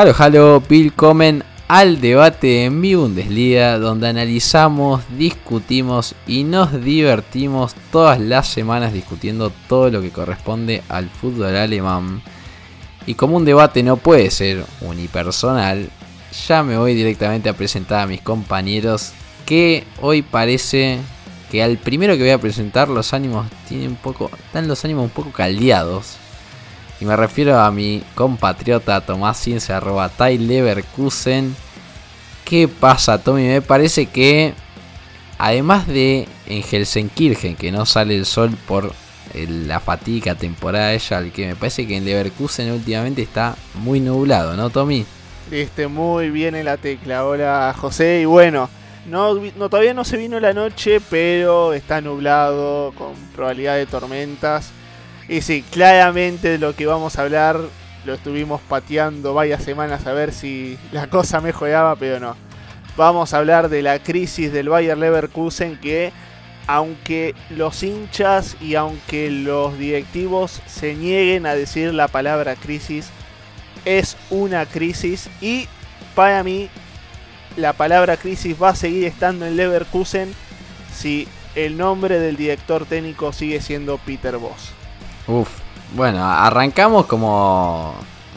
Halo, halo, willkommen al debate en mi Bundesliga, donde analizamos, discutimos y nos divertimos todas las semanas discutiendo todo lo que corresponde al fútbol alemán. Y como un debate no puede ser unipersonal, ya me voy directamente a presentar a mis compañeros que hoy parece que al primero que voy a presentar los ánimos tienen poco, están los ánimos un poco caldeados. Y me refiero a mi compatriota Tomás Ciencia, arroba Leverkusen. ¿Qué pasa, Tommy? Me parece que, además de en Helsenkirchen, que no sale el sol por la fatiga temporada ella, que me parece que en Leverkusen últimamente está muy nublado, ¿no, Tommy? Viste muy bien en la tecla. Hola, José. Y bueno, no, no, todavía no se vino la noche, pero está nublado, con probabilidad de tormentas. Y sí, claramente lo que vamos a hablar lo estuvimos pateando varias semanas a ver si la cosa mejoraba, pero no. Vamos a hablar de la crisis del Bayer Leverkusen que aunque los hinchas y aunque los directivos se nieguen a decir la palabra crisis, es una crisis y para mí la palabra crisis va a seguir estando en Leverkusen si el nombre del director técnico sigue siendo Peter Voss. Uf, bueno, arrancamos como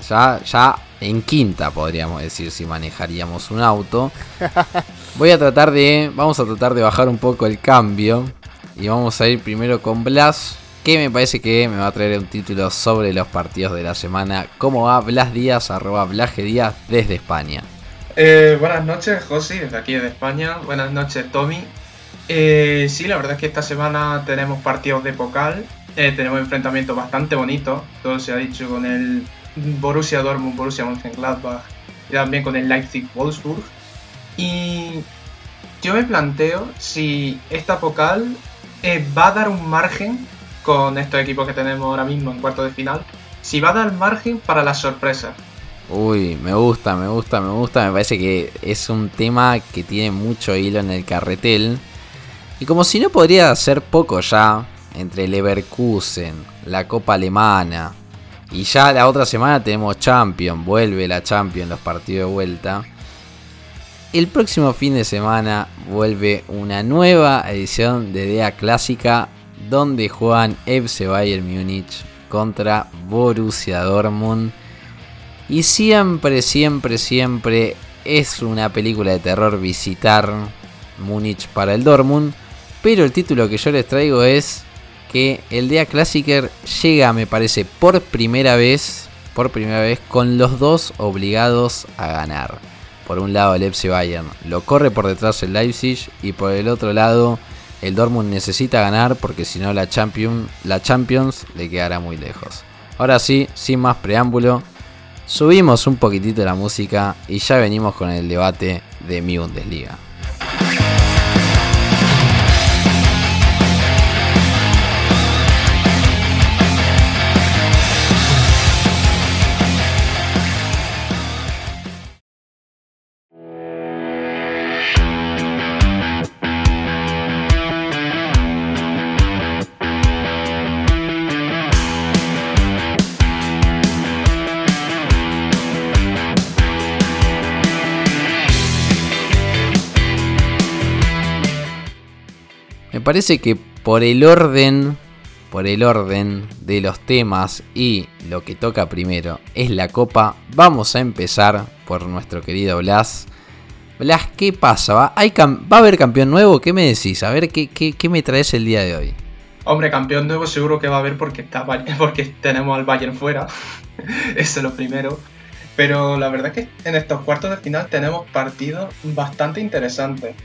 ya, ya en quinta, podríamos decir, si manejaríamos un auto. Voy a tratar de, vamos a tratar de bajar un poco el cambio y vamos a ir primero con Blas, que me parece que me va a traer un título sobre los partidos de la semana. ¿Cómo va Blas Díaz, arroba Blaje Díaz desde España? Eh, buenas noches, José, desde aquí de España. Buenas noches, Tommy. Eh, sí, la verdad es que esta semana tenemos partidos de Pocal eh, tenemos enfrentamientos bastante bonitos, todo se ha dicho con el Borussia Dortmund, Borussia Mönchengladbach y también con el Leipzig Wolfsburg. Y yo me planteo si esta Pokal eh, va a dar un margen con estos equipos que tenemos ahora mismo en cuarto de final, si va a dar margen para las sorpresas. Uy, me gusta, me gusta, me gusta. Me parece que es un tema que tiene mucho hilo en el carretel. Y como si no podría ser poco ya, entre Leverkusen, la Copa Alemana. Y ya la otra semana tenemos Champions, vuelve la Champions, los partidos de vuelta. El próximo fin de semana vuelve una nueva edición de DEA Clásica donde juegan FC Bayern Múnich contra Borussia Dortmund. Y siempre, siempre, siempre es una película de terror visitar Múnich para el Dortmund. Pero el título que yo les traigo es que el Día Classicer llega, me parece, por primera vez, por primera vez, con los dos obligados a ganar. Por un lado el FC Bayern lo corre por detrás el Leipzig y por el otro lado el Dortmund necesita ganar porque si no la, Champions, la Champions le quedará muy lejos. Ahora sí, sin más preámbulo, subimos un poquitito la música y ya venimos con el debate de mi Bundesliga. Parece que por el orden, por el orden de los temas y lo que toca primero es la copa, vamos a empezar por nuestro querido Blas. Blas, ¿qué pasa? ¿Va, ¿Va a haber campeón nuevo? ¿Qué me decís? A ver, ¿qué, qué, me traes el día de hoy? Hombre, campeón nuevo seguro que va a haber porque, está, porque tenemos al Bayern fuera. Eso es lo primero. Pero la verdad es que en estos cuartos de final tenemos partidos bastante interesantes.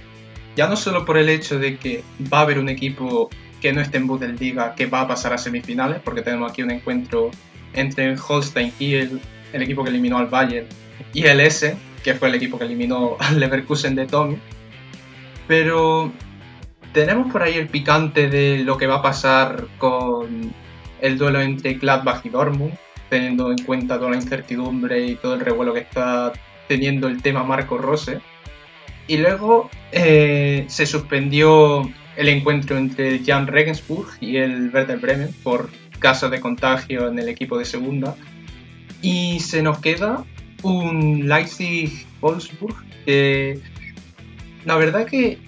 Ya no solo por el hecho de que va a haber un equipo que no esté en Bundesliga que va a pasar a semifinales, porque tenemos aquí un encuentro entre el Holstein y el, equipo que eliminó al Bayern y el S, que fue el equipo que eliminó al Leverkusen de Tommy. Pero tenemos por ahí el picante de lo que va a pasar con el duelo entre Gladbach y Dortmund, teniendo en cuenta toda la incertidumbre y todo el revuelo que está teniendo el tema Marco Rose. Y luego eh, se suspendió el encuentro entre Jan Regensburg y el Werder Bremen por casos de contagio en el equipo de segunda. Y se nos queda un Leipzig-Wolfsburg que la verdad que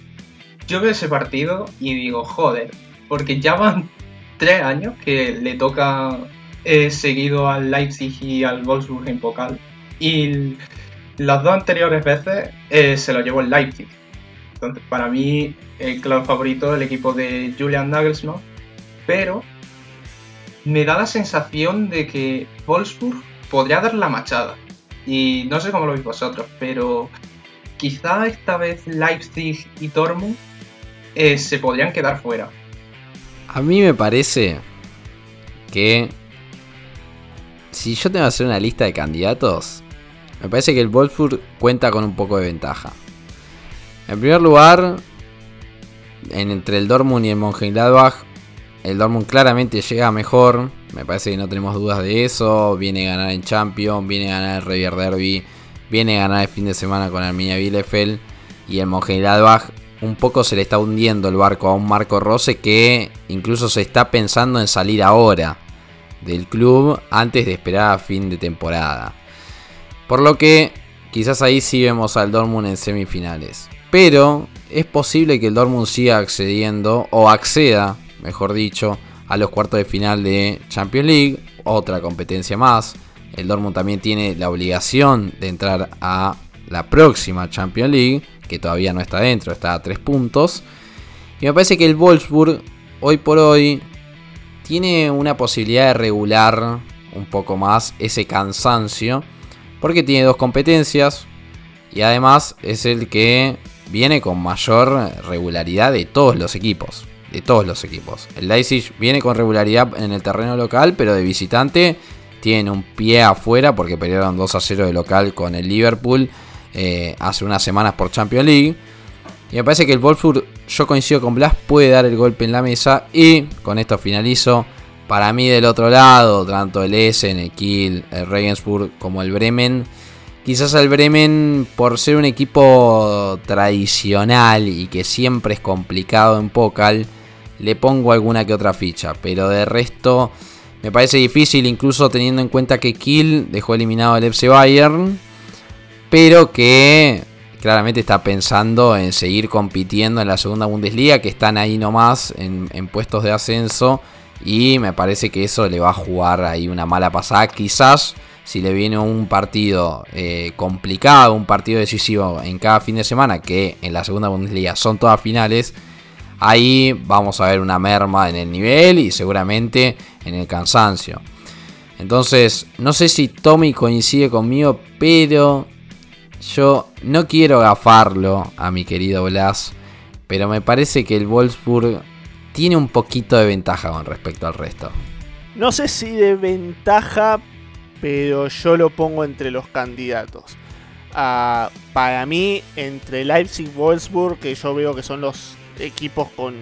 yo veo ese partido y digo, joder, porque ya van tres años que le toca eh, seguido al Leipzig y al Wolfsburg en Pokal. Y las dos anteriores veces eh, se lo llevó el Leipzig. Entonces, para mí, el claro favorito el equipo de Julian Nagelsmann. Pero me da la sensación de que Wolfsburg podría dar la machada. Y no sé cómo lo veis vosotros, pero quizá esta vez Leipzig y Dortmund eh, se podrían quedar fuera. A mí me parece que si yo tengo que hacer una lista de candidatos, me parece que el Wolfsburg cuenta con un poco de ventaja. En primer lugar, entre el Dortmund y el Mönchengladbach, el Dortmund claramente llega mejor. Me parece que no tenemos dudas de eso. Viene a ganar en Champions, viene a ganar el Revier Derby, viene a ganar el fin de semana con Arminia Bielefeld. Y el Mönchengladbach un poco se le está hundiendo el barco a un Marco Rose que incluso se está pensando en salir ahora del club antes de esperar a fin de temporada. Por lo que quizás ahí sí vemos al Dortmund en semifinales. Pero es posible que el Dortmund siga accediendo o acceda, mejor dicho, a los cuartos de final de Champions League, otra competencia más. El Dortmund también tiene la obligación de entrar a la próxima Champions League, que todavía no está dentro, está a tres puntos. Y me parece que el Wolfsburg, hoy por hoy, tiene una posibilidad de regular un poco más ese cansancio, porque tiene dos competencias y además es el que viene con mayor regularidad de todos los equipos. De todos los equipos. El Leipzig viene con regularidad en el terreno local, pero de visitante tiene un pie afuera porque perdieron 2 a 0 de local con el Liverpool eh, hace unas semanas por Champions League. Y me parece que el Wolfsburg, yo coincido con Blas, puede dar el golpe en la mesa. Y con esto finalizo. Para mí del otro lado, tanto el Essen, el Kiel, el Regensburg como el Bremen. Quizás el Bremen, por ser un equipo tradicional y que siempre es complicado en Pokal, le pongo alguna que otra ficha. Pero de resto, me parece difícil, incluso teniendo en cuenta que Kiel dejó eliminado al FC Bayern pero que claramente está pensando en seguir compitiendo en la segunda Bundesliga, que están ahí nomás en, puestos de ascenso. Y me parece que eso le va a jugar ahí una mala pasada. Quizás si le viene un partido eh, complicado, un partido decisivo en cada fin de semana, que en la segunda Bundesliga son todas finales, ahí vamos a ver una merma en el nivel y seguramente en el cansancio. Entonces, no sé si Tommy coincide conmigo, pero yo no quiero gafarlo a mi querido Blas, pero me parece que el Wolfsburg tiene un poquito de ventaja con respecto al resto. No sé si de ventaja, pero yo lo pongo entre los candidatos. Ah, para mí, entre Leipzig y Wolfsburg, que yo veo que son los equipos con,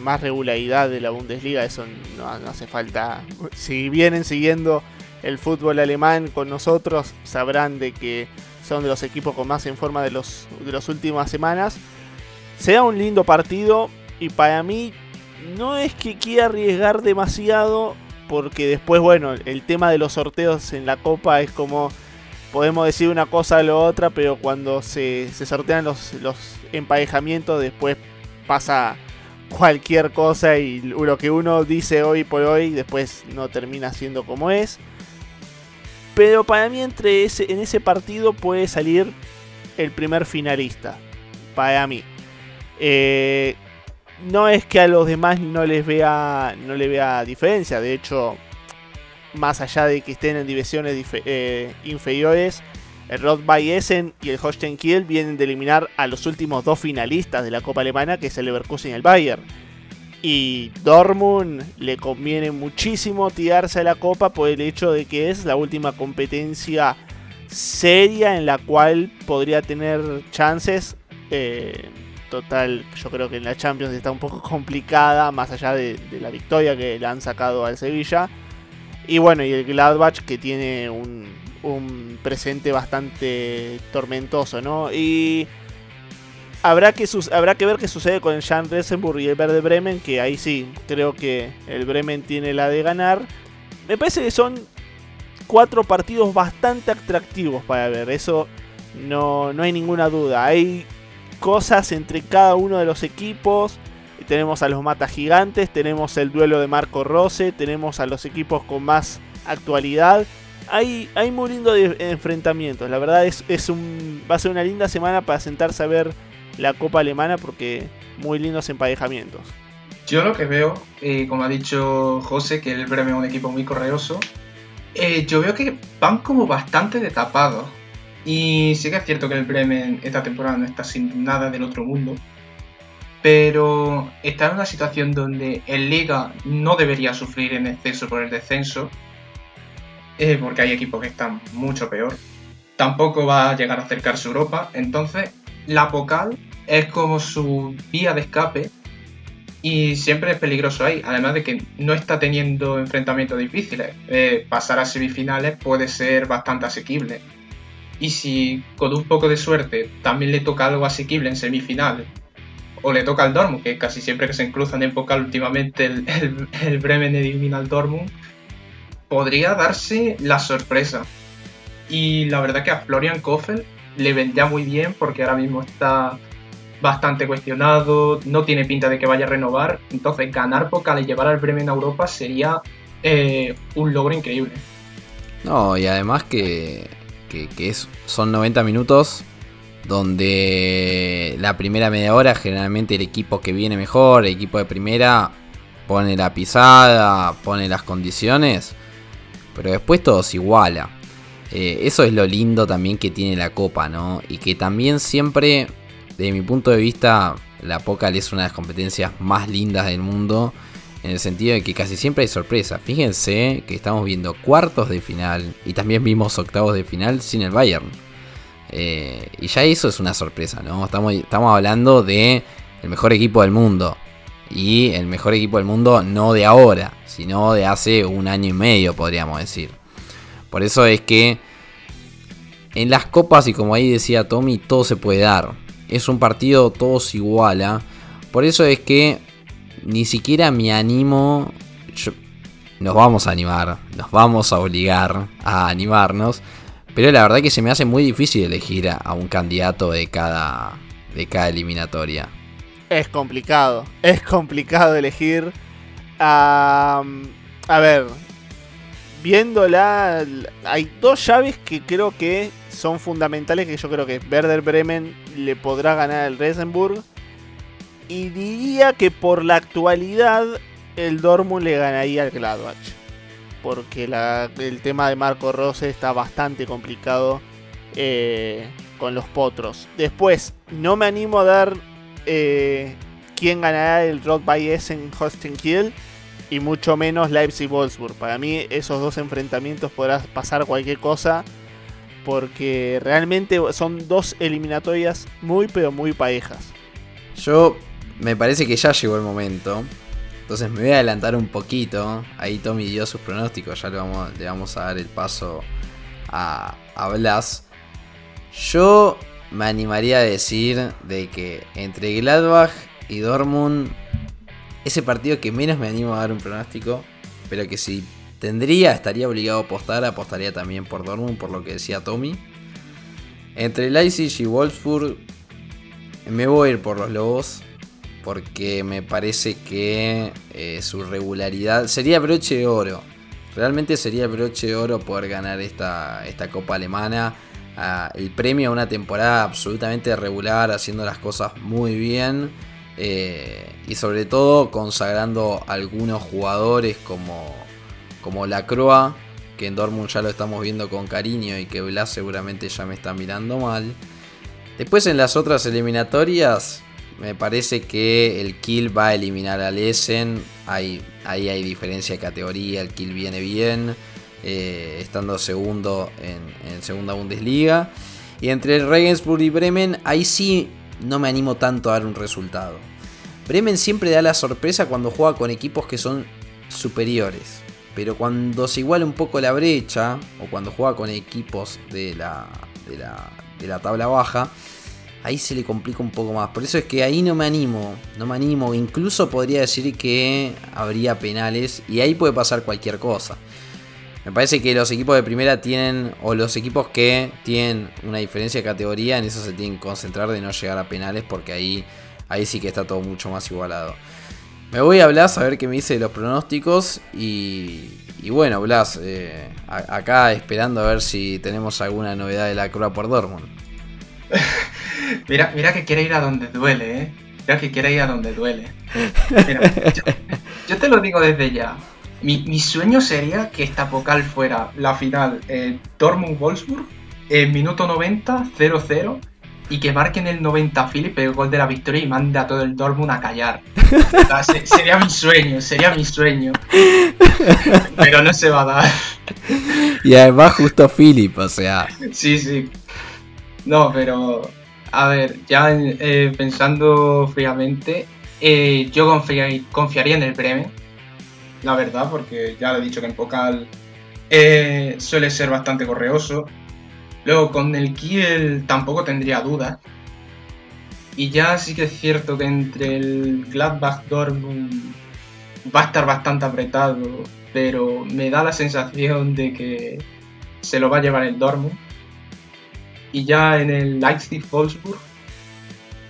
más regularidad de la Bundesliga, eso no hace falta. Si vienen siguiendo el fútbol alemán con nosotros, sabrán de que son de los equipos con más en forma de, los, de las últimas semanas. Será un lindo partido y para mí no es que quiera arriesgar demasiado porque después, bueno, el tema de los sorteos en la copa es como podemos decir una cosa o la otra, pero cuando se, se sortean los, los emparejamientos después pasa cualquier cosa y lo que uno dice hoy por hoy después no termina siendo como es. Pero para mí entre ese, en ese partido puede salir el primer finalista. Para mí. Eh, no es que a los demás no les vea no vea diferencia. De hecho, más allá de que estén en divisiones eh, inferiores, El Rot by Essen y el Holstein Kiel vienen de eliminar a los últimos dos finalistas de la Copa Alemana, que es el Leverkusen y el Bayern. Y Dortmund le conviene muchísimo tirarse a la Copa por el hecho de que es la última competencia seria en la cual podría tener chances. Eh, total, yo creo que en la Champions está un poco complicada, más allá de, la victoria que le han sacado al Sevilla. Y bueno, y el Gladbach que tiene un, un presente bastante tormentoso, ¿no? Y habrá que, habrá que ver qué sucede con el Jan Resenburg y el Verde Bremen, que ahí sí, creo que el Bremen tiene la de ganar. Me parece que son cuatro partidos bastante atractivos para ver, eso no, no hay ninguna duda. Hay cosas entre cada uno de los equipos. Tenemos a los Mata Gigantes, tenemos el duelo de Marco Rose, tenemos a los equipos con más actualidad. Hay, hay muy lindos enfrentamientos. La verdad es, es un, va a ser una linda semana para sentarse a ver la Copa Alemana porque muy lindos emparejamientos. Yo lo que veo, eh, como ha dicho José, que el Bremen es un equipo muy correoso, eh, yo veo que van como bastante de tapado. Y sí que es cierto que el Bremen esta temporada no está sin nada del otro mundo. Pero está en una situación donde el Liga no debería sufrir en exceso por el descenso. Eh, porque hay equipos que están mucho peor. Tampoco va a llegar a acercarse Europa. Entonces, la Pocal es como su vía de escape y siempre es peligroso ahí, además de que no está teniendo enfrentamientos difíciles. Eh, pasar a semifinales puede ser bastante asequible. Y si con un poco de suerte también le toca algo asequible en semifinales, o le toca al Dortmund, que casi siempre que se cruzan en Pokal últimamente el, el, Bremen elimina al Dortmund, podría darse la sorpresa. Y la verdad que a Florian Kofel le vendría muy bien porque ahora mismo está bastante cuestionado, no tiene pinta de que vaya a renovar, entonces ganar Pokal y llevar al Bremen a Europa sería eh, un logro increíble. No, y además que, es, son 90 minutos donde la primera media hora generalmente el equipo que viene mejor, el equipo de primera, pone la pisada, pone las condiciones, pero después todo se iguala. Eh, eso es lo lindo también que tiene la copa, ¿no? Y que también siempre desde mi punto de vista, la Pocal es una de las competencias más lindas del mundo. En el sentido de que casi siempre hay sorpresa. Fíjense que estamos viendo cuartos de final y también vimos octavos de final sin el Bayern. Eh, y ya eso es una sorpresa, ¿no? Estamos, estamos hablando de el mejor equipo del mundo. Y el mejor equipo del mundo no de ahora, sino de hace un año y medio, podríamos decir. Por eso es que en las copas, y como ahí decía Tommy, todo se puede dar es un partido todos iguala. Por eso es que ni siquiera me animo. nos vamos a animar, nos vamos a obligar a animarnos. Pero la verdad que se me hace muy difícil elegir a, un candidato de cada, de cada eliminatoria. Es complicado, es complicado elegir. a ver, viéndola, hay dos llaves que creo que son fundamentales, que yo creo que Werder Bremen le podrá ganar al Resenburg. Y diría que por la actualidad el Dortmund le ganaría al Gladbach. Porque el tema de Marco Rose está bastante complicado eh, con los potros. Después, no me animo a dar eh, quién ganará el Rot by Essen Holstein Kiel y mucho menos Leipzig-Wolfsburg. Para mí esos dos enfrentamientos podrá pasar cualquier cosa porque realmente son dos eliminatorias muy pero muy parejas. Yo me parece que ya llegó el momento. Entonces me voy a adelantar un poquito. Ahí Tommy dio sus pronósticos. Ya le vamos, a dar el paso a, a Blas. Yo me animaría a decir de que entre Gladbach y Dortmund ese partido que menos me animo a dar un pronóstico, pero que si tendría, estaría obligado a apostar, apostaría también por Dortmund, por lo que decía Tommy. Entre Leipzig y Wolfsburg, me voy a ir por los Lobos, porque me parece que eh, su regularidad sería broche de oro. Realmente sería broche de oro poder ganar esta, esta Copa Alemana. Ah, el premio a una temporada absolutamente regular, haciendo las cosas muy bien eh, y sobre todo consagrando algunos jugadores como, como la Croa, que en Dortmund ya lo estamos viendo con cariño y que Blas seguramente ya me está mirando mal. Después en las otras eliminatorias, me parece que el Kill va a eliminar al Essen. Ahí, hay diferencia de categoría, el Kill viene bien, eh, estando segundo en, segunda Bundesliga. Y entre Regensburg y Bremen, ahí sí no me animo tanto a dar un resultado. Bremen siempre da la sorpresa cuando juega con equipos que son superiores. Pero cuando se iguala un poco la brecha, o cuando juega con equipos de la, tabla baja, ahí se le complica un poco más. Por eso es que ahí no me animo, no me animo. Incluso podría decir que habría penales y ahí puede pasar cualquier cosa. Me parece que los equipos de primera tienen, o los equipos que tienen una diferencia de categoría, en eso se tienen que concentrar de no llegar a penales porque ahí, ahí sí que está todo mucho más igualado. Me voy a Blas a ver qué me dice de los pronósticos y, bueno, Blas, eh, acá esperando a ver si tenemos alguna novedad de la Crua por Dortmund. mira, mira que quiere ir a donde duele, ¿eh? Mira que quiere ir a donde duele. yo te lo digo desde ya. Mi, sueño sería que esta vocal fuera la final eh, Dortmund-Wolfsburg, en minuto 90, 0-0, y que marquen el 90 Philip el gol de la victoria y mande a todo el Dortmund a callar. sería mi sueño, sería mi sueño. Pero no se va a dar. Y además justo Philip, o sea. Sí, sí. No, pero a ver, ya eh, pensando fríamente, eh, yo confiaría en el Bremen la verdad, porque ya le he dicho que en Pocal eh, suele ser bastante correoso. Luego con el Kiel tampoco tendría dudas. Y ya sí que es cierto que entre el Gladbach Dortmund va a estar bastante apretado, pero me da la sensación de que se lo va a llevar el Dortmund. Y ya en el Leipzig Wolfsburg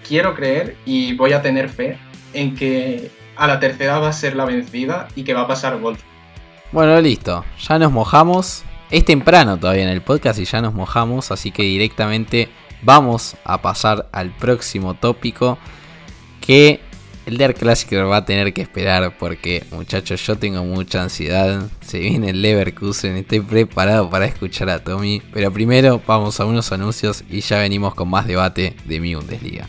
quiero creer y voy a tener fe en que a la tercera va a ser la vencida y que va a pasar Wolf. Bueno, listo. Ya nos mojamos. Es temprano todavía en el podcast y ya nos mojamos, así que directamente vamos a pasar al próximo tópico que el Der Classicer va a tener que esperar porque muchachos yo tengo mucha ansiedad, se viene el Leverkusen, estoy preparado para escuchar a Tommy, pero primero vamos a unos anuncios y ya venimos con más debate de mi Bundesliga.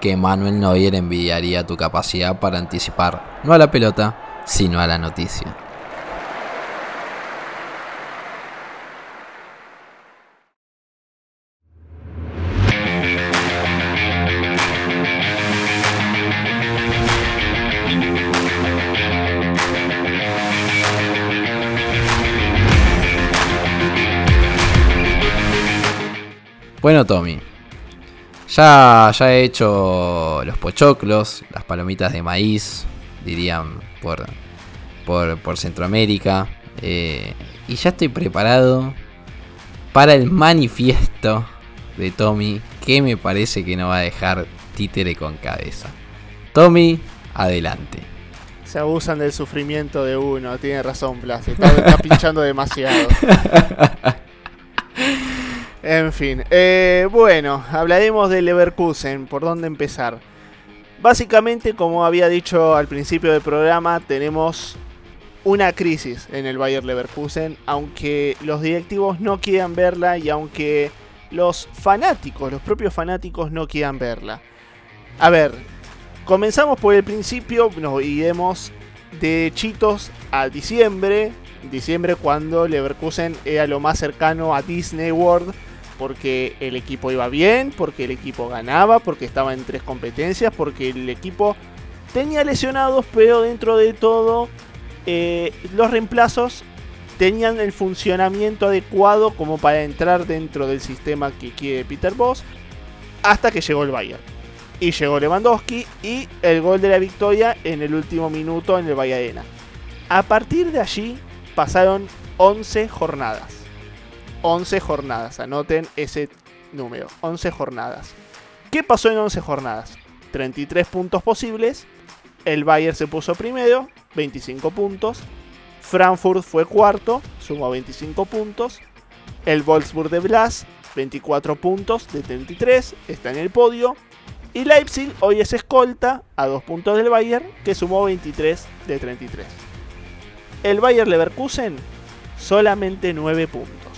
que Manuel Neuer envidiaría tu capacidad para anticipar no a la pelota, sino a la noticia. Bueno, Tommy, ya, ya he hecho los pochoclos, las palomitas de maíz, dirían por, por, Centroamérica. Eh, y ya estoy preparado para el manifiesto de Tommy, que me parece que no va a dejar títere con cabeza. Tommy, adelante. Se abusan del sufrimiento de uno, tiene razón Blas, está pinchando demasiado. En fin, eh, bueno, hablaremos del Leverkusen, por dónde empezar. Básicamente, como había dicho al principio del programa, tenemos una crisis en el Bayer Leverkusen, aunque los directivos no quieran verla y aunque los fanáticos, los propios fanáticos no quieran verla. A ver, comenzamos por el principio, nos iremos de Chitos a diciembre, diciembre cuando Leverkusen era lo más cercano a Disney World porque el equipo iba bien, porque el equipo ganaba, porque estaba en tres competencias, porque el equipo tenía lesionados, pero dentro de todo eh, los reemplazos tenían el funcionamiento adecuado como para entrar dentro del sistema que quiere Peter Boss hasta que llegó el Bayern. Y llegó Lewandowski y el gol de la victoria en el último minuto en el Bayern. A partir de allí pasaron 11 jornadas. 11 jornadas, anoten ese número, 11 jornadas. ¿Qué pasó en 11 jornadas? 33 puntos posibles, el Bayern se puso primero, 25 puntos, Frankfurt fue cuarto, sumó 25 puntos, el Wolfsburg de Blas, 24 puntos de 33, está en el podio, y Leipzig hoy es escolta a 2 puntos del Bayern, que sumó 23 de 33. El Bayern Leverkusen solamente 9 puntos.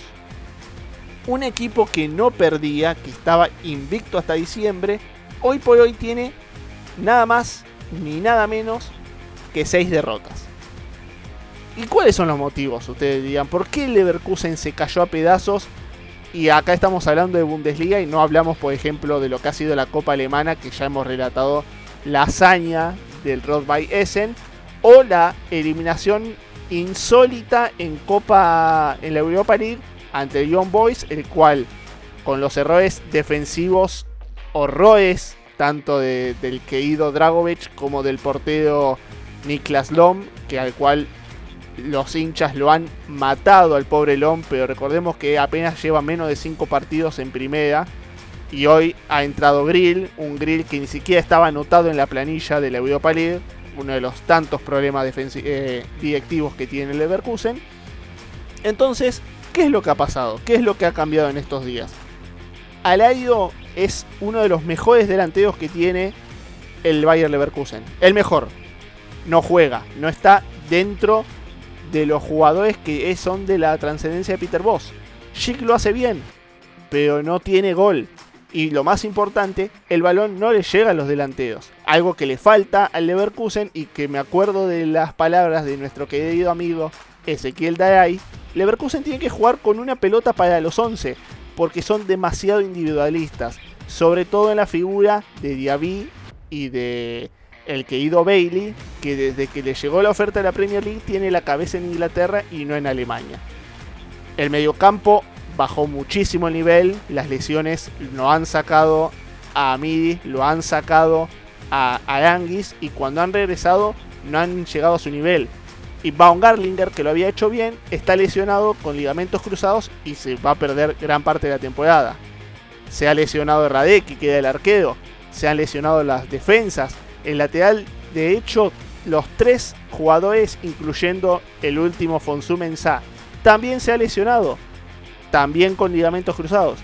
Un equipo que no perdía, que estaba invicto hasta diciembre, hoy por hoy tiene nada más ni nada menos que 6 derrotas. ¿Y cuáles son los motivos? Ustedes dirían, ¿por qué Leverkusen se cayó a pedazos? Y acá estamos hablando de Bundesliga y no hablamos, por ejemplo, de lo que ha sido la Copa Alemana, que ya hemos relatado la hazaña del by Essen, o la eliminación insólita en Copa en la Europa League ante Young Boys, el cual con los errores defensivos horrores tanto del querido Dragovic como del portero Niklas Lom, que al cual los hinchas lo han matado al pobre Lom, pero recordemos que apenas lleva menos de 5 partidos en primera. Y hoy ha entrado Grill, un Grill que ni siquiera estaba anotado en la planilla de la Europa League, uno de los tantos problemas eh, directivos que tiene el Leverkusen. Entonces, ¿qué es lo que ha pasado? ¿Qué es lo que ha cambiado en estos días? Alario es uno de los mejores delanteros que tiene el Bayer Leverkusen. El mejor. No juega, no está dentro de los jugadores que son de la trascendencia de Peter Boss. Schick lo hace bien, pero no tiene gol. Y lo más importante, el balón no le llega a los delanteros. Algo que le falta al Leverkusen y que me acuerdo de las palabras de nuestro querido amigo Ezequiel Daray. Leverkusen tiene que jugar con una pelota para los 11 porque son demasiado individualistas, sobre todo en la figura de Diaby y de el querido Bailey, que desde que le llegó la oferta de la Premier League tiene la cabeza en Inglaterra y no en Alemania. El mediocampo bajó muchísimo el nivel, las lesiones lo han sacado a Midi, lo han sacado a Aranguis y cuando han regresado no han llegado a su nivel. Y Baumgartlinger, que lo había hecho bien, está lesionado con ligamentos cruzados y se va a perder gran parte de la temporada. Se ha lesionado Radek, que queda el arquero. Se han lesionado las defensas. El lateral, de hecho, los tres jugadores, incluyendo el último Fonsu Mensah, también se ha lesionado. También con ligamentos cruzados.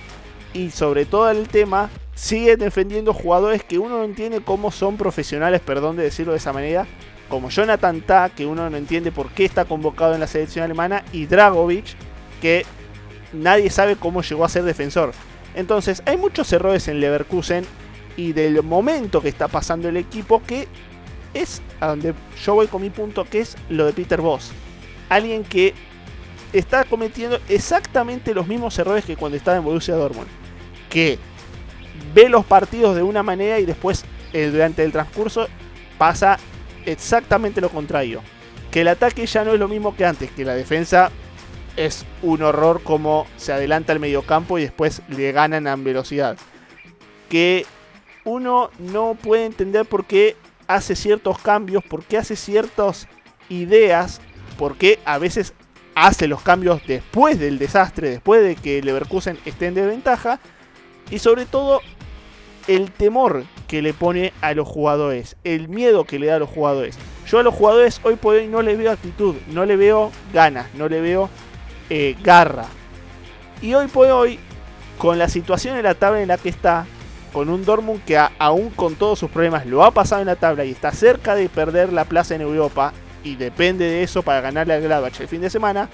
Y sobre todo el tema, sigue defendiendo jugadores que uno no entiende cómo son profesionales, perdón de decirlo de esa manera, como Jonathan Ta, que uno no entiende por qué está convocado en la selección alemana, y Dragovic, que nadie sabe cómo llegó a ser defensor. Entonces, hay muchos errores en Leverkusen y del momento que está pasando el equipo que es a donde yo voy con mi punto, que es lo de Peter Voss. Alguien que está cometiendo exactamente los mismos errores que cuando estaba en Borussia Dortmund. Que ve los partidos de una manera y después eh, durante el transcurso pasa exactamente lo contrario. Que el ataque ya no es lo mismo que antes, que la defensa es un horror como se adelanta al mediocampo y después le ganan en velocidad. Que uno no puede entender por qué hace ciertos cambios, por qué hace ciertas ideas, por qué a veces hace los cambios después del desastre, después de que Leverkusen esté en desventaja. Y sobre todo el temor que le pone a los jugadores, el miedo que le da a los jugadores. Yo a los jugadores hoy por hoy no le veo actitud, no le veo ganas, no le veo eh, garra. Y hoy por hoy, con la situación en la tabla en la que está, con un Dortmund que aún con todos sus problemas lo ha pasado en la tabla y está cerca de perder la plaza en Europa y depende de eso para ganarle al Gladbach el fin de semana,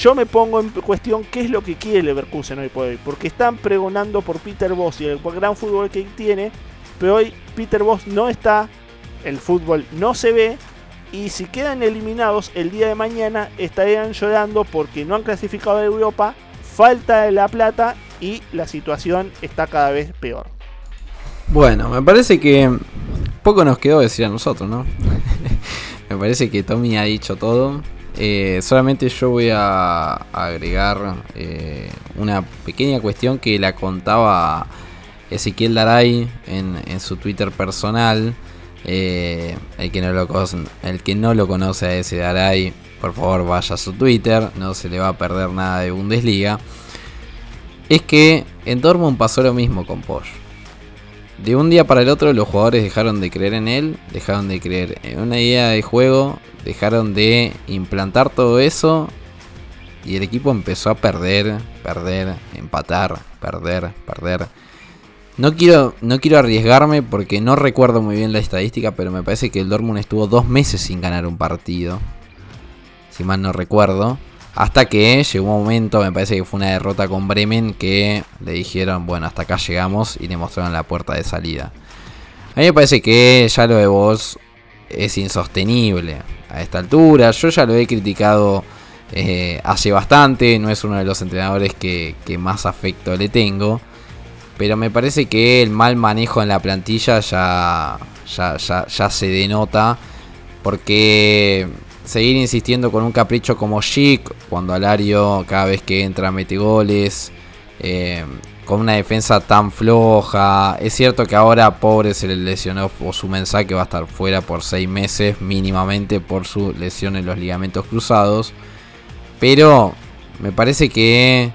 yo me pongo en cuestión qué es lo que quiere Leverkusen hoy por hoy. Porque están pregonando por Peter Boss y el gran fútbol que tiene. Pero hoy Peter Boss no está. El fútbol no se ve. Y si quedan eliminados el día de mañana estarían llorando porque no han clasificado a Europa. Falta la plata y la situación está cada vez peor. Bueno, me parece que poco nos quedó decir a nosotros, ¿no? me parece que Tommy ha dicho todo. Eh, solamente yo voy a agregar eh, una pequeña cuestión que la contaba Ezequiel Daray en, su Twitter personal. Eh, el, que no lo, conoce a ese Daray, por favor vaya a su Twitter, no se le va a perder nada de Bundesliga. Es que en Dortmund pasó lo mismo con Porsche. De un día para el otro los jugadores dejaron de creer en él, dejaron de creer en una idea de juego, dejaron de implantar todo eso y el equipo empezó a perder, perder, empatar, perder, perder. No quiero, no quiero arriesgarme porque no recuerdo muy bien la estadística, pero me parece que el Dortmund estuvo dos meses sin ganar un partido. Si mal no recuerdo. Hasta que llegó un momento, me parece que fue una derrota con Bremen, que le dijeron, bueno, hasta acá llegamos y le mostraron la puerta de salida. A mí me parece que ya lo de vos es insostenible a esta altura. Yo ya lo he criticado eh, hace bastante, no es uno de los entrenadores que, más afecto le tengo. Pero me parece que el mal manejo en la plantilla ya, ya, ya se denota. Porque seguir insistiendo con un capricho como Chic, cuando Alario cada vez que entra mete goles, eh, con una defensa tan floja. Es cierto que ahora pobre se le lesionó o su mensaje va a estar fuera por seis meses mínimamente por su lesión en los ligamentos cruzados. Pero me parece que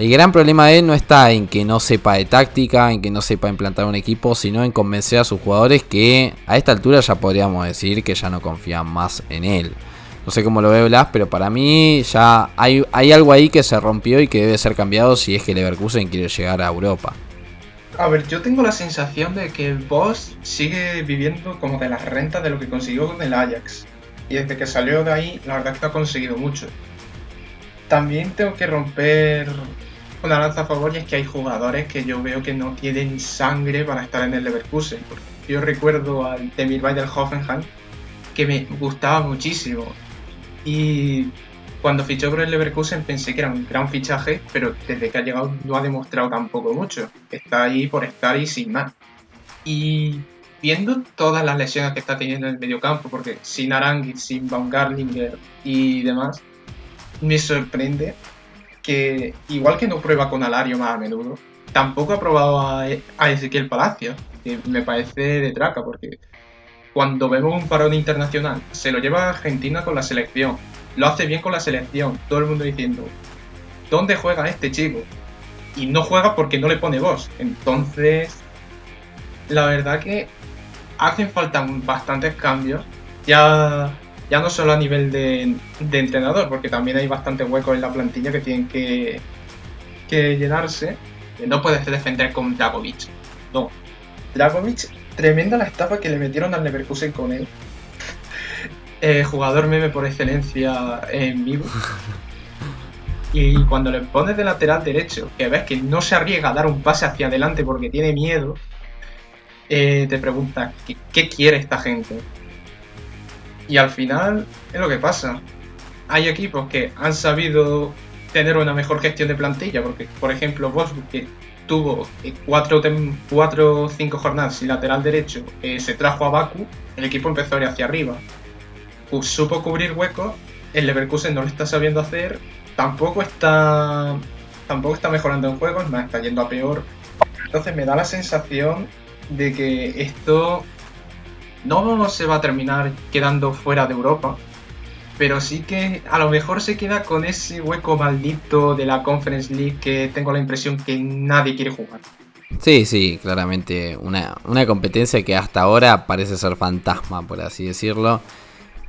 el gran problema de él no está en que no sepa de táctica, en que no sepa implantar un equipo, sino en convencer a sus jugadores que a esta altura ya podríamos decir que ya no confían más en él. No sé cómo lo ve Blas, pero para mí ya hay, algo ahí que se rompió y que debe ser cambiado si es que Leverkusen quiere llegar a Europa. A ver, yo tengo la sensación de que Boss sigue viviendo como de las rentas de lo que consiguió con el Ajax. Y desde que salió de ahí, la verdad es que ha conseguido mucho. También tengo que romper una lanza a favor y es que hay jugadores que yo veo que no tienen sangre para estar en el Leverkusen. Yo recuerdo al Demirbay del Hoffenheim que me gustaba muchísimo y cuando fichó por el Leverkusen pensé que era un gran fichaje, pero desde que ha llegado no ha demostrado tampoco mucho. Está ahí por estar y sin más. Y viendo todas las lesiones que está teniendo en el mediocampo, porque sin Arangui, sin Baumgartlinger y demás, me sorprende que, igual que no prueba con Alario más a menudo, tampoco ha probado a, Ezequiel Palacio, que me parece de traca, porque cuando vemos un parón internacional, se lo lleva a Argentina con la selección, lo hace bien con la selección, todo el mundo diciendo, ¿dónde juega este chico? Y no juega porque no le pone voz. Entonces, la verdad que hacen falta bastantes cambios. Ya ya no solo a nivel de, entrenador, porque también hay bastantes huecos en la plantilla que tienen que, que llenarse. No puedes defender con Dragovic. No. Dragovic, tremenda la estafa que le metieron al Leverkusen con él. Eh, jugador meme por excelencia en vivo. Y cuando le pones de lateral derecho, que ves que no se arriesga a dar un pase hacia adelante porque tiene miedo, eh, te preguntas, ¿qué, quiere esta gente? Y al final es lo que pasa. Hay equipos que han sabido tener una mejor gestión de plantilla, porque por ejemplo Wolfsburg que tuvo eh, cuatro o cinco jornadas y lateral derecho, eh, se trajo a Baku, el equipo empezó a ir hacia arriba. Supo cubrir huecos, el Leverkusen no lo está sabiendo hacer, tampoco está tampoco está mejorando en juegos, más está yendo a peor. Entonces me da la sensación de que esto no se va a terminar quedando fuera de Europa, pero sí que a lo mejor se queda con ese hueco maldito de la Conference League que tengo la impresión que nadie quiere jugar. Sí, sí, claramente una, una competencia que hasta ahora parece ser fantasma, por así decirlo.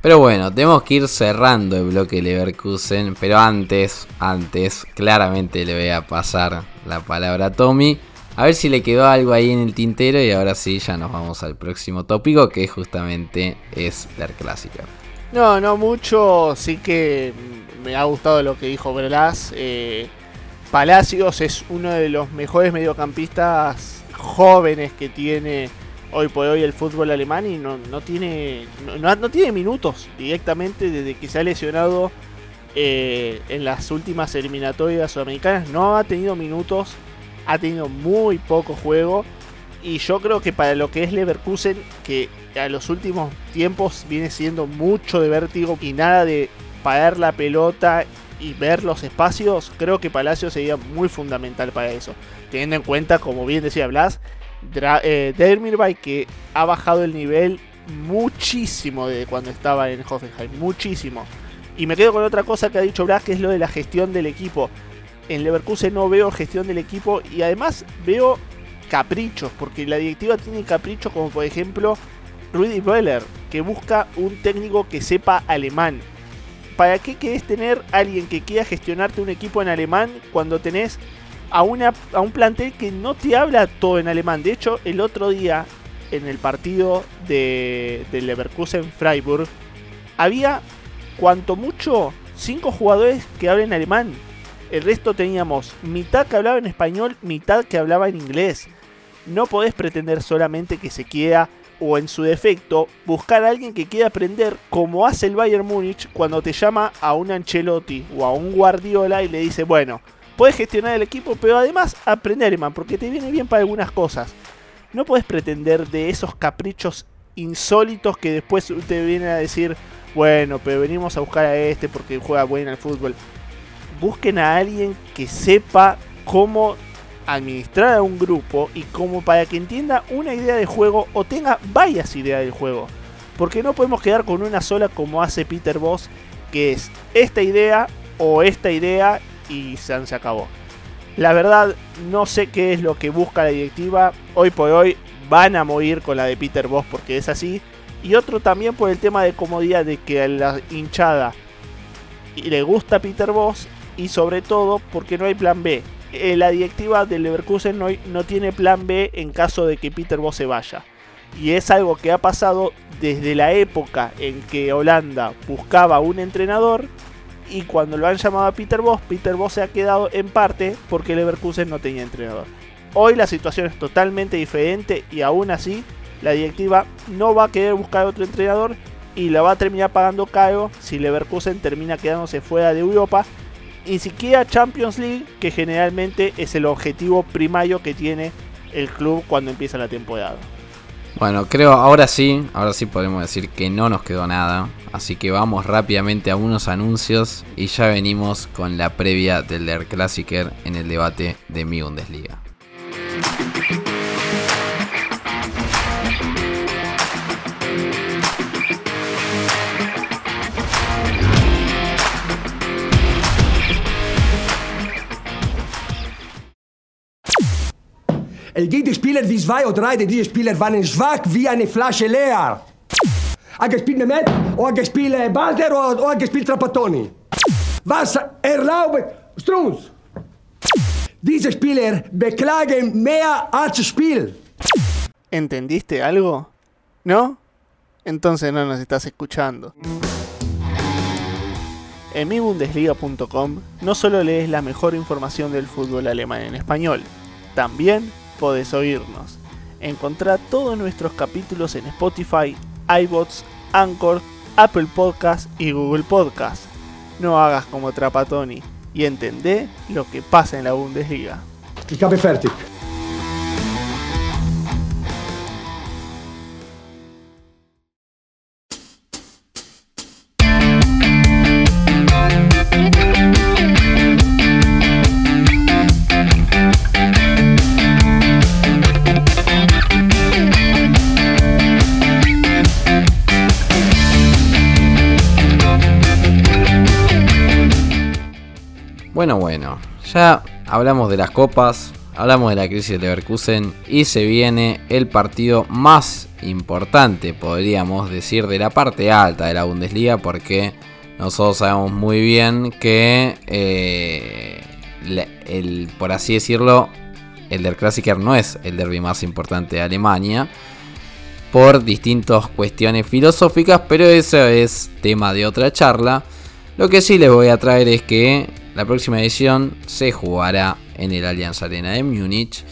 Pero bueno, tenemos que ir cerrando el bloque Leverkusen, pero antes, antes, claramente le voy a pasar la palabra a Tommy a ver si le quedó algo ahí en el tintero y ahora sí, ya nos vamos al próximo tópico que justamente es la clásica. No, no mucho, sí que me ha gustado lo que dijo Blas. Eh, Palacios es uno de los mejores mediocampistas jóvenes que tiene hoy por hoy el fútbol alemán y no, no tiene no, tiene minutos directamente desde que se ha lesionado eh, en las últimas eliminatorias sudamericanas. No ha tenido minutos ha tenido muy poco juego. Y yo creo que para lo que es Leverkusen, que a los últimos tiempos viene siendo mucho de vértigo y nada de parar la pelota y ver los espacios, creo que Palacio sería muy fundamental para eso. Teniendo en cuenta, como bien decía Blas, eh, que ha bajado el nivel muchísimo de cuando estaba en Hoffenheim, muchísimo. Y me quedo con otra cosa que ha dicho Blas, que es lo de la gestión del equipo. En Leverkusen no veo gestión del equipo y además veo caprichos, porque la directiva tiene caprichos como por ejemplo Rudy Boeller, que busca un técnico que sepa alemán. ¿Para qué querés tener alguien que quiera gestionarte un equipo en alemán cuando tenés a, una, a un plantel que no te habla todo en alemán? De hecho, el otro día, en el partido de, de Leverkusen Freiburg, había cuanto mucho cinco jugadores que hablan alemán. El resto teníamos mitad que hablaba en español, mitad que hablaba en inglés. No podés pretender solamente que se quiera o en su defecto, buscar a alguien que quiera aprender como hace el Bayern Múnich cuando te llama a un Ancelotti o a un Guardiola y le dice, bueno, puedes gestionar el equipo, pero además aprender alemán, porque te viene bien para algunas cosas. No puedes pretender de esos caprichos insólitos que después te vienen a decir, bueno, pero venimos a buscar a este porque juega bien al fútbol. Busquen a alguien que sepa cómo administrar a un grupo y como para que entienda una idea de juego o tenga varias ideas del juego. Porque no podemos quedar con una sola como hace Peter Boss, que es esta idea o esta idea y se acabó. La verdad, no sé qué es lo que busca la directiva. Hoy por hoy van a morir con la de Peter Boss porque es así. Y otro también por el tema de comodidad de que a la hinchada le gusta Peter Boss y sobre todo porque no hay plan B. Eh, la directiva del Leverkusen no, no, tiene plan B en caso de que Peter Bosz se vaya. Y es algo que ha pasado desde la época en que Holanda buscaba un entrenador y cuando lo han llamado a Peter Bosz, Peter Bosz se ha quedado en parte porque Leverkusen no tenía entrenador. Hoy la situación es totalmente diferente y aún así la directiva no va a querer buscar otro entrenador y la va a terminar pagando caro si Leverkusen termina quedándose fuera de Europa ni siquiera Champions League, que generalmente es el objetivo primario que tiene el club cuando empieza la temporada. Bueno, creo ahora sí, ahora sí podemos decir que no nos quedó nada, así que vamos rápidamente a unos anuncios y ya venimos con la previa del Der Klassiker en el debate de mi Bundesliga. El Gegenspieler wie zwei oder drei dieser Spieler waren schwach wie eine Flasche leer. Ha gespielt Mehmet, o ha gespielt Balder, o ha gespielt Trapattoni. Was erlaubt Strunz? Diese Spieler beklagen mehr als Spiel. ¿Entendiste algo? ¿No? Entonces no nos estás escuchando. En mibundesliga.com no solo lees la mejor información del fútbol alemán en español, también podés oírnos. Encontrá todos nuestros capítulos en Spotify, iBots, Anchor, Apple Podcast y Google Podcast. No hagas como Trapatoni y entendé lo que pasa en la Bundesliga. Bueno, ya hablamos de las copas, hablamos de la crisis de Leverkusen y se viene el partido más importante, podríamos decir, de la parte alta de la Bundesliga, porque nosotros sabemos muy bien que, eh, el, por así decirlo, el Der Klassiker no es el derby más importante de Alemania por distintas cuestiones filosóficas, pero eso es tema de otra charla. Lo que sí les voy a traer es que la próxima edición se jugará en el Allianz Arena de Múnich.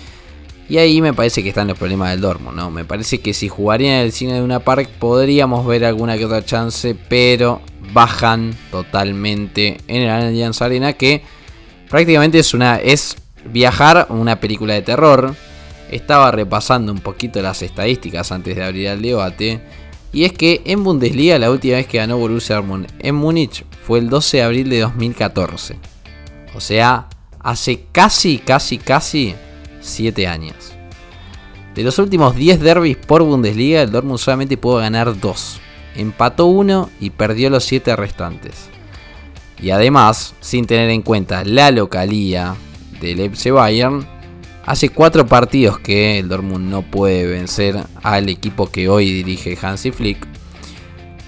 Y ahí me parece que están los problemas del Dortmund, ¿no? Me parece que si jugarían en el cine de una park podríamos ver alguna que otra chance, pero bajan totalmente en el Allianz Arena que prácticamente es una es viajar una película de terror. Estaba repasando un poquito las estadísticas antes de abrir el debate Y es que en Bundesliga la última vez que ganó Borussia Dortmund en Múnich fue el 12 de abril de 2014. O sea, hace casi, casi, casi 7 años. De los últimos 10 derbis por Bundesliga, el Dortmund solamente pudo ganar 2. Empató 1 y perdió los 7 restantes. Y además, sin tener en cuenta la localía del FC Bayern, hace 4 partidos que el Dortmund no puede vencer al equipo que hoy dirige Hansi Flick.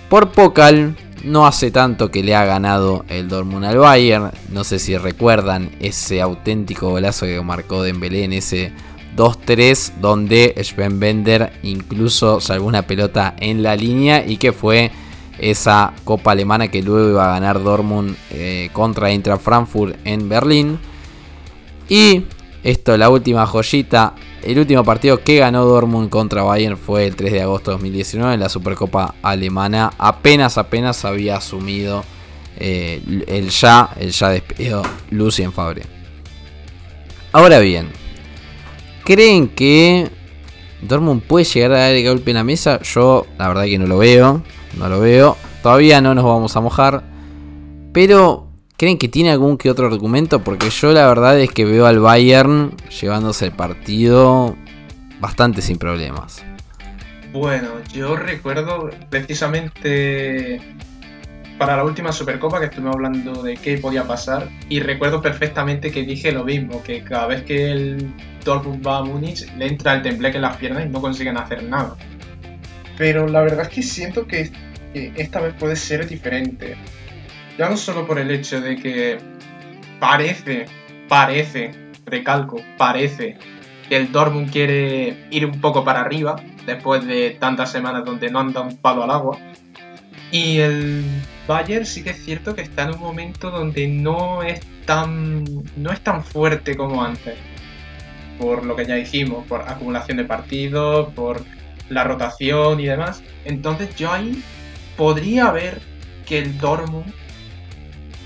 Por Pokal, no hace tanto que le ha ganado el Dortmund al Bayern. No sé si recuerdan ese auténtico golazo que marcó Dembélé en ese 2-3 donde Sven Bender incluso salvó una pelota en la línea y que fue esa copa alemana que luego iba a ganar Dortmund eh, contra Eintracht Frankfurt en Berlín. Y esto, la última joyita, el último partido que ganó Dortmund contra Bayern fue el 3 de agosto de 2019 en la Supercopa Alemana. Apenas, apenas había asumido eh, el ya, el ya despedido Lucien Fabre. Ahora bien, ¿Creen que Dortmund puede llegar a dar el golpe en la mesa? Yo la verdad que no lo veo. No lo veo. Todavía no nos vamos a mojar. Pero, ¿creen que tiene algún que otro argumento? Porque yo la verdad es que veo al Bayern llevándose el partido bastante sin problemas. Bueno, yo recuerdo precisamente para la última Supercopa que estuvimos hablando de qué podía pasar y recuerdo perfectamente que dije lo mismo, que cada vez que el Dortmund va a Múnich le entra el tembleque en las piernas y no consiguen hacer nada. Pero la verdad es que siento que, esta vez puede ser diferente. Ya no solo por el hecho de que parece, parece, recalco, parece que el Dortmund quiere ir un poco para arriba después de tantas semanas donde no anda un palo al agua. Y el Bayern sí que es cierto que está en un momento donde no es tan, no es tan fuerte como antes. Por lo que ya dijimos, por acumulación de partidos, por la rotación y demás. Entonces yo ahí podría ver que el Dortmund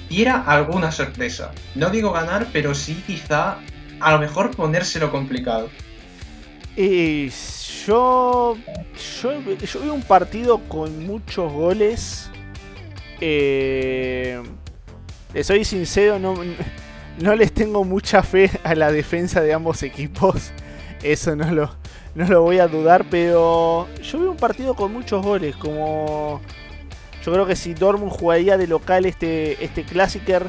diera alguna sorpresa. No digo ganar, pero sí quizá a lo mejor ponérselo complicado. Y yo, yo, yo vi un partido con muchos goles eh, soy sincero, no, no les tengo mucha fe a la defensa de ambos equipos. Eso no lo, no lo voy a dudar, pero yo veo un partido con muchos goles. Como yo creo que si Dortmund jugaría de local este, este Classicer,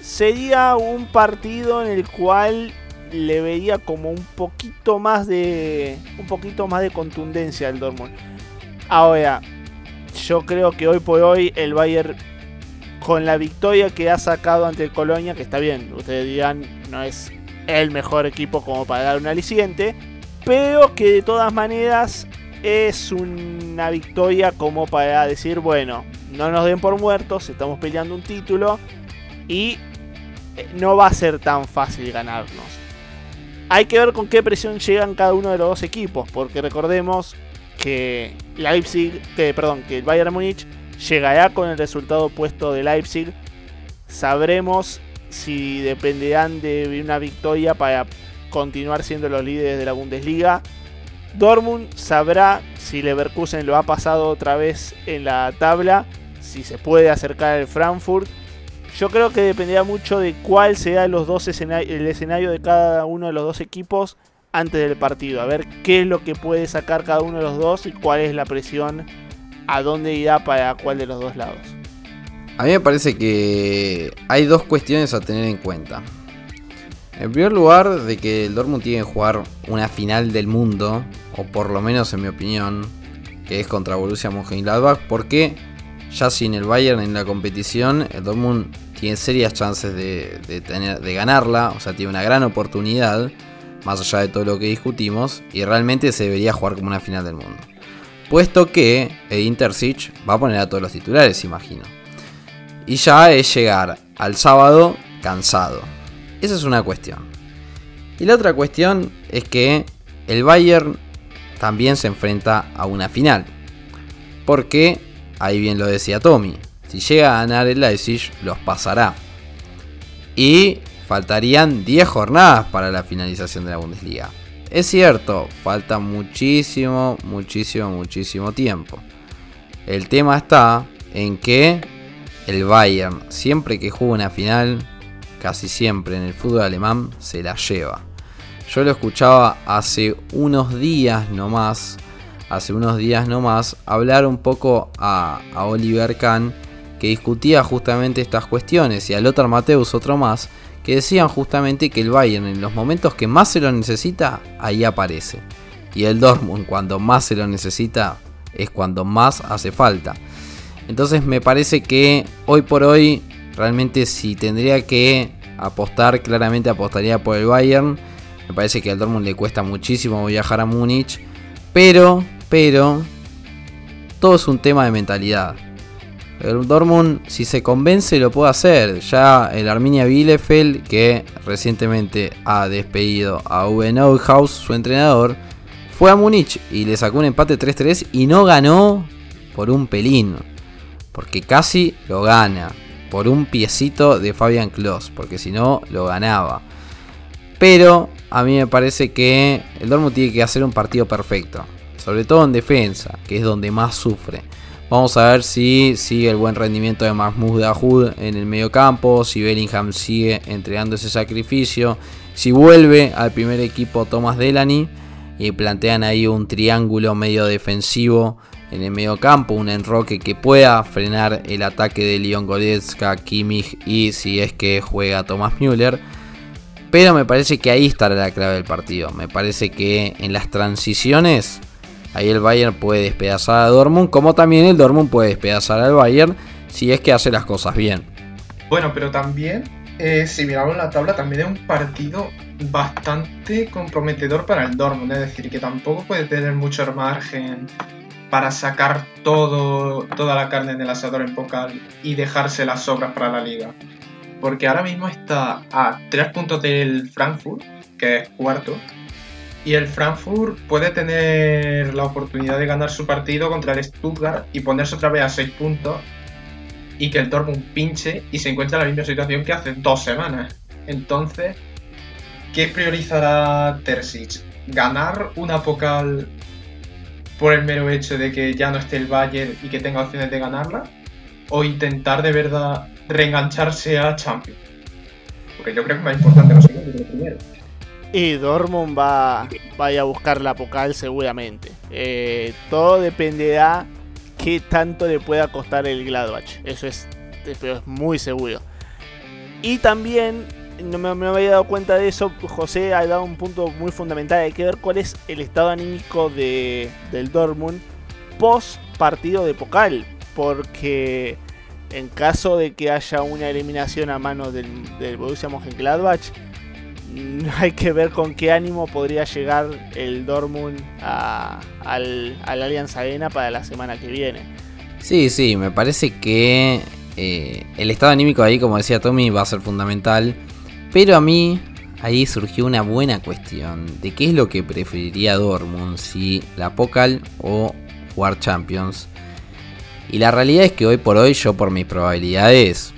sería un partido en el cual le veía como un poquito más de un poquito más de contundencia al Dortmund. Ahora, yo creo que hoy por hoy el Bayern con la victoria que ha sacado ante el Colonia, que está bien, ustedes dirán, no es el mejor equipo como para dar un aliciente, pero que de todas maneras es una victoria como para decir, bueno, no nos den por muertos, estamos peleando un título y eh, no va a ser tan fácil ganarnos. Hay que ver con qué presión llegan cada uno de los dos equipos, porque recordemos que Leipzig, que, perdón, que el Bayern Múnich llegará con el resultado opuesto de Leipzig. Sabremos si dependerán de una victoria para continuar siendo los líderes de la Bundesliga. Dortmund sabrá si Leverkusen lo ha pasado otra vez en la tabla, si se puede acercar al Frankfurt. Yo creo que dependerá mucho de cuál será los dos el escenario de cada uno de los dos equipos antes del partido, a ver qué es lo que puede sacar cada uno de los dos y cuál es la presión, a dónde irá para cuál de los dos lados. A mí me parece que hay dos cuestiones a tener en cuenta. En primer lugar, de que el Dortmund tiene que jugar una final del mundo, o por lo menos en mi opinión, que es contra Borussia Mönchengladbach, porque ya sin el Bayern en la competición, el Dortmund tiene serias chances de, ganarla, o sea, tiene una gran oportunidad más allá de todo lo que discutimos, y realmente se debería jugar como una final del mundo. Puesto que el Intersich va a poner a todos los titulares, imagino. Y ya es llegar al sábado cansado. Esa es una cuestión. Y la otra cuestión es que el Bayern también se enfrenta a una final. Porque, ahí bien lo decía Tommy, si llega a ganar el Leipzig, los pasará. Y faltarían 10 jornadas para la finalización de la Bundesliga. Es cierto, falta muchísimo, muchísimo, muchísimo tiempo. El tema está en que el Bayern, siempre que juega una final, casi siempre en el fútbol alemán, se la lleva. Yo lo escuchaba hace unos días nomás, hace unos días nomás, hablar un poco a, Oliver Kahn, que discutía justamente estas cuestiones, y a Lothar Mateus otro más, que decían justamente que el Bayern en los momentos que más se lo necesita, ahí aparece. Y el Dortmund cuando más se lo necesita, es cuando más hace falta. Entonces me parece que hoy por hoy, realmente si tendría que apostar, claramente apostaría por el Bayern me parece que al Dortmund le cuesta muchísimo viajar a Múnich. Pero, pero, todo es un tema de mentalidad. El Dortmund, si se convence, lo puede hacer. Ya el Arminia Bielefeld, que recientemente ha despedido a Uwe Neuhaus, su entrenador, fue a Múnich y le sacó un empate 3-3 y no ganó por un pelín. Porque casi lo gana. Por un piecito de Fabian Klos. Porque si no, lo ganaba. Pero a mí me parece que el Dortmund tiene que hacer un partido perfecto. Sobre todo en defensa, que es donde más sufre. Vamos a ver si sigue el buen rendimiento de Mahmoud Dahoud en el medio campo, si Bellingham sigue entregando ese sacrificio, si vuelve al primer equipo Thomas Delany y plantean ahí un triángulo medio defensivo en el medio campo, un enroque que pueda frenar el ataque de Leon Goretzka, Kimmich y si es que juega Thomas Müller. Pero me parece que ahí estará la clave del partido. Me parece que en las transiciones, ahí el Bayern puede despedazar a Dortmund, como también el Dortmund puede despedazar al Bayern si es que hace las cosas bien. Bueno, pero también, eh, si miramos la tabla, también es un partido bastante comprometedor para el Dortmund. Es decir, que tampoco puede tener mucho margen para sacar todo, toda la carne en el asador en Pokal y dejarse las sobras para la liga porque ahora mismo está a 3 puntos del Frankfurt, que es cuarto, y el Frankfurt puede tener la oportunidad de ganar su partido contra el Stuttgart y ponerse otra vez a 6 puntos y que el Dortmund pinche y se encuentra en la misma situación que hace dos semanas. Entonces, ¿qué priorizará Terzic? ¿Ganar una Pokal por el mero hecho de que ya no esté el Bayern y que tenga opciones de ganarla? ¿O intentar de verdad reengancharse a Champions. Porque yo creo que es más importante lo segundo que lo primero. Y Dortmund va, a buscar la Pokal seguramente. Eh, todo dependerá qué tanto le pueda costar el Gladbach. Eso es, pero es muy seguro. Y también, no me, había dado cuenta de eso, José ha dado un punto muy fundamental. Hay que ver cuál es el estado anímico de, del Dortmund post partido de Pokal. Porque en caso de que haya una eliminación a manos del, del Borussia Mönchengladbach, hay que ver con qué ánimo podría llegar el Dortmund a, al, al Allianz Arena para la semana que viene. Sí, sí, me parece que eh, el estado anímico ahí, como decía Tommy, va a ser fundamental. Pero a mí ahí surgió una buena cuestión de qué es lo que preferiría Dortmund, si la Pokal o jugar Champions. Y la realidad es que hoy por hoy yo por mis probabilidades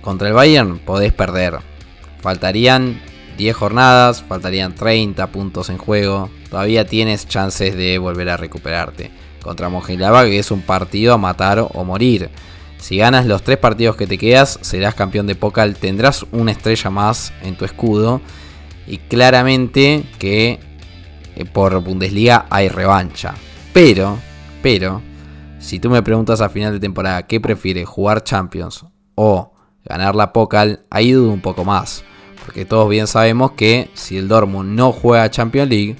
contra el Bayern podés perder. Faltarían 10 jornadas, faltarían 30 puntos en juego. Todavía tienes chances de volver a recuperarte. Contra Mönchengladbach es un partido a matar o morir. Si ganas los 3 partidos que te quedas, serás campeón de Pokal, tendrás una estrella más en tu escudo. Y claramente que eh, por Bundesliga hay revancha. Pero, pero, si tú me preguntas a final de temporada qué prefieres, jugar Champions o ganar la Pokal, ahí dudo un poco más. Porque todos bien sabemos que si el Dortmund no juega Champions League,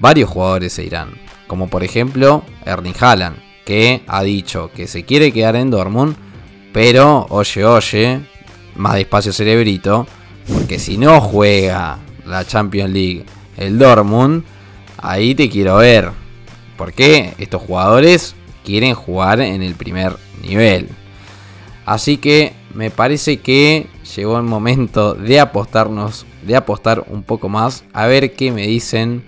varios jugadores se irán. Como por ejemplo Erling Haaland, que ha dicho que se quiere quedar en Dortmund, pero oye, oye, más despacio cerebrito, porque si no juega la Champions League el Dortmund, ahí te quiero ver. Porque estos jugadores quieren jugar en el primer nivel. Así que me parece que llegó el momento de apostarnos, de apostar un poco más, a ver qué me dicen.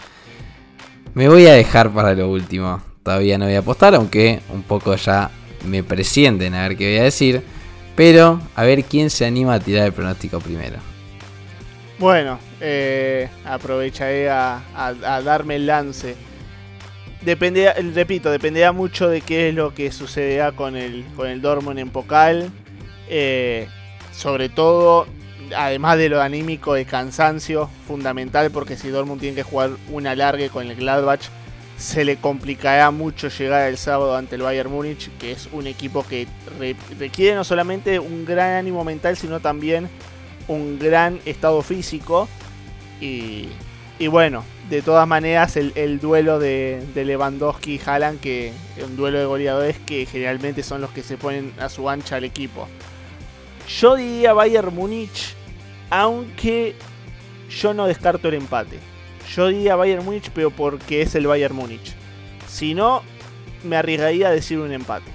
Me voy a dejar para lo último. Todavía no voy a apostar, aunque un poco ya me presienten a ver qué voy a decir. Pero a ver quién se anima a tirar el pronóstico primero. Bueno, eh, aprovecharé a darme el lance Depende, repito, dependerá mucho de qué es lo que sucederá con el, con el Dortmund en Pocal. Eh, sobre todo, además de lo anímico, de cansancio, fundamental, porque si Dortmund tiene que jugar una larga con el Gladbach, se le complicará mucho llegar el sábado ante el Bayern Múnich, que es un equipo que requiere no solamente un gran ánimo mental, sino también un gran estado físico. Y, bueno, de todas maneras, el, duelo de, Lewandowski y Haaland, que un duelo de goleadores que generalmente son los que se ponen a su ancha al equipo. Yo diría Bayern Múnich, aunque yo no descarto el empate. Yo diría Bayern Múnich, pero porque es el Bayern Múnich. Si no, me arriesgaría a decir un empate.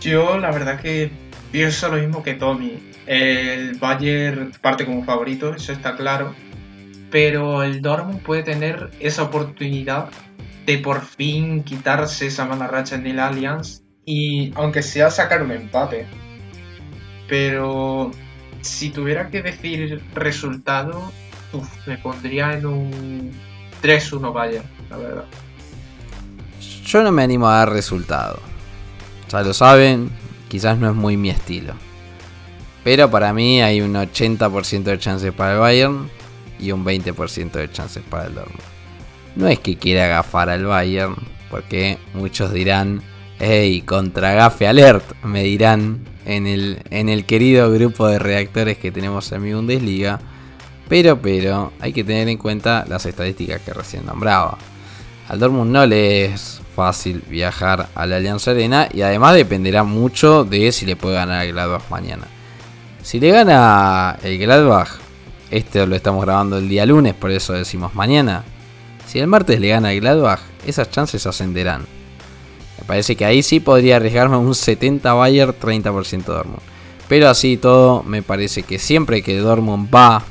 Yo la verdad que pienso lo mismo que Tommy. El Bayern parte como favorito, eso está claro pero el Dortmund puede tener esa oportunidad de por fin quitarse esa mala racha en el Allianz y aunque sea sacar un empate. Pero si tuviera que decir resultado, me pondría en un 3-1 Bayern, la verdad. Yo no me animo a dar resultado. Ya lo saben, quizás no es muy mi estilo. Pero para mí hay un 80% de chances para el Bayern y un 20% de chances para el Dortmund. No es que quiera agafar al Bayern, porque muchos dirán, hey, contra gafe alert, me dirán en el, en el querido grupo de reactores que tenemos en mi Bundesliga. Pero, pero, hay que tener en cuenta las estadísticas que recién nombraba. Al Dortmund no le es fácil viajar a la Alianza Arena y además dependerá mucho de si le puede ganar el Gladbach mañana. Si le gana el Gladbach, este lo estamos grabando el día lunes, por eso decimos mañana. Si el martes le gana el Gladbach, esas chances ascenderán. Me parece que ahí sí podría arriesgarme un 70 Bayern, 30% Dortmund. Pero así todo, me parece que siempre que Dortmund va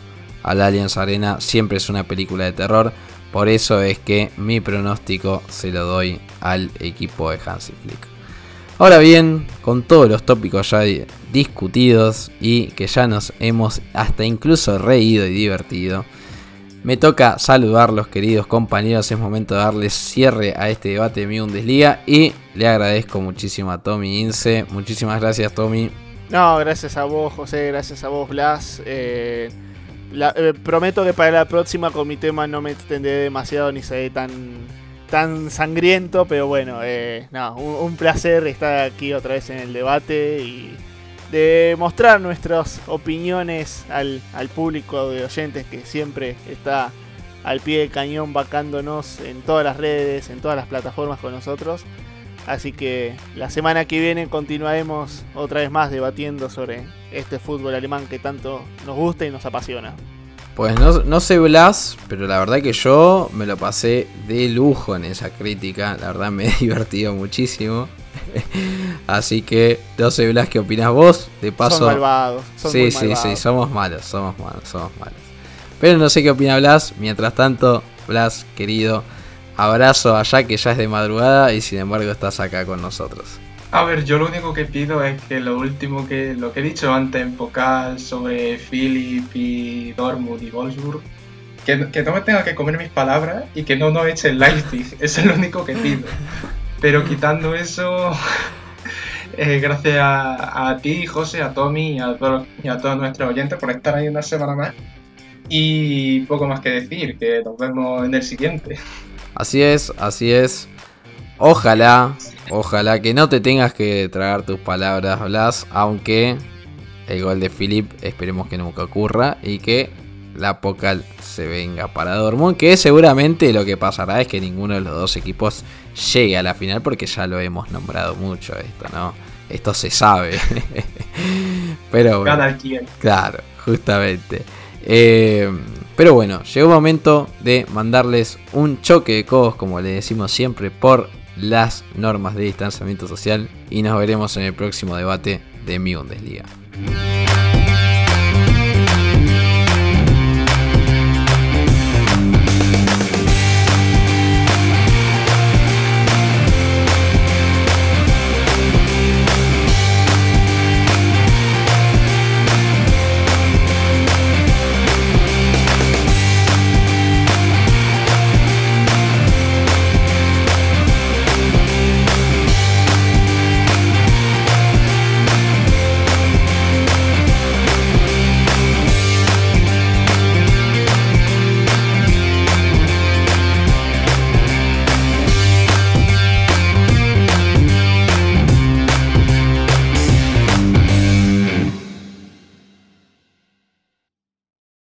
a la Allianz Arena, siempre es una película de terror. Por eso es que mi pronóstico se lo doy al equipo de Hansi Flick. Ahora bien, con todos los tópicos ya discutidos y que ya nos hemos hasta incluso reído y divertido, me toca saludar los queridos compañeros. Es momento de darles cierre a este debate de mi Bundesliga y le agradezco muchísimo a Tommy Ince. Muchísimas gracias, Tommy. No, gracias a vos, José. Gracias a vos, Blas. Eh, eh, prometo que para la próxima con mi tema no me extenderé demasiado ni seré tan tan sangriento, pero bueno, eh, un, placer estar aquí otra vez en el debate y de mostrar nuestras opiniones al, público de oyentes que siempre está al pie del cañón vacándonos en todas las redes, en todas las plataformas con nosotros. Así que la semana que viene continuaremos otra vez más debatiendo sobre este fútbol alemán que tanto nos gusta y nos apasiona. Pues no, sé Blas, pero la verdad que yo me lo pasé de lujo en esa crítica. La verdad me he divertido muchísimo. Así que no sé Blas, ¿qué opinas vos? De paso. Son malvados. sí, sí, sí, somos malos, somos malos, somos malos. Pero no sé qué opina Blas. Mientras tanto, Blas, querido, abrazo allá que ya es de madrugada y sin embargo estás acá con nosotros. A ver, yo lo único que pido es que lo último que lo que he dicho antes en Pocal sobre Philip y Dortmund y Wolfsburg, que, no me tenga que comer mis palabras y que no nos eche el Leipzig. Eso es lo único que pido. Pero quitando eso, eh, gracias a, ti, José, a Tommy y a, y a todos nuestros oyentes por estar ahí una semana más. Y poco más que decir, que nos vemos en el siguiente. Así es, así es. Ojalá Ojalá que no te tengas que tragar tus palabras, Blas, aunque el gol de Philip esperemos que nunca ocurra y que la Pocal se venga para Dortmund, que seguramente lo que pasará es que ninguno de los dos equipos llegue a la final porque ya lo hemos nombrado mucho esto, ¿no? Esto se sabe. pero bueno, claro, justamente. Eh, pero bueno, llegó un momento de mandarles un choque de codos, como le decimos siempre, por las normas de distanciamiento social y nos veremos en el próximo debate de mi Bundesliga.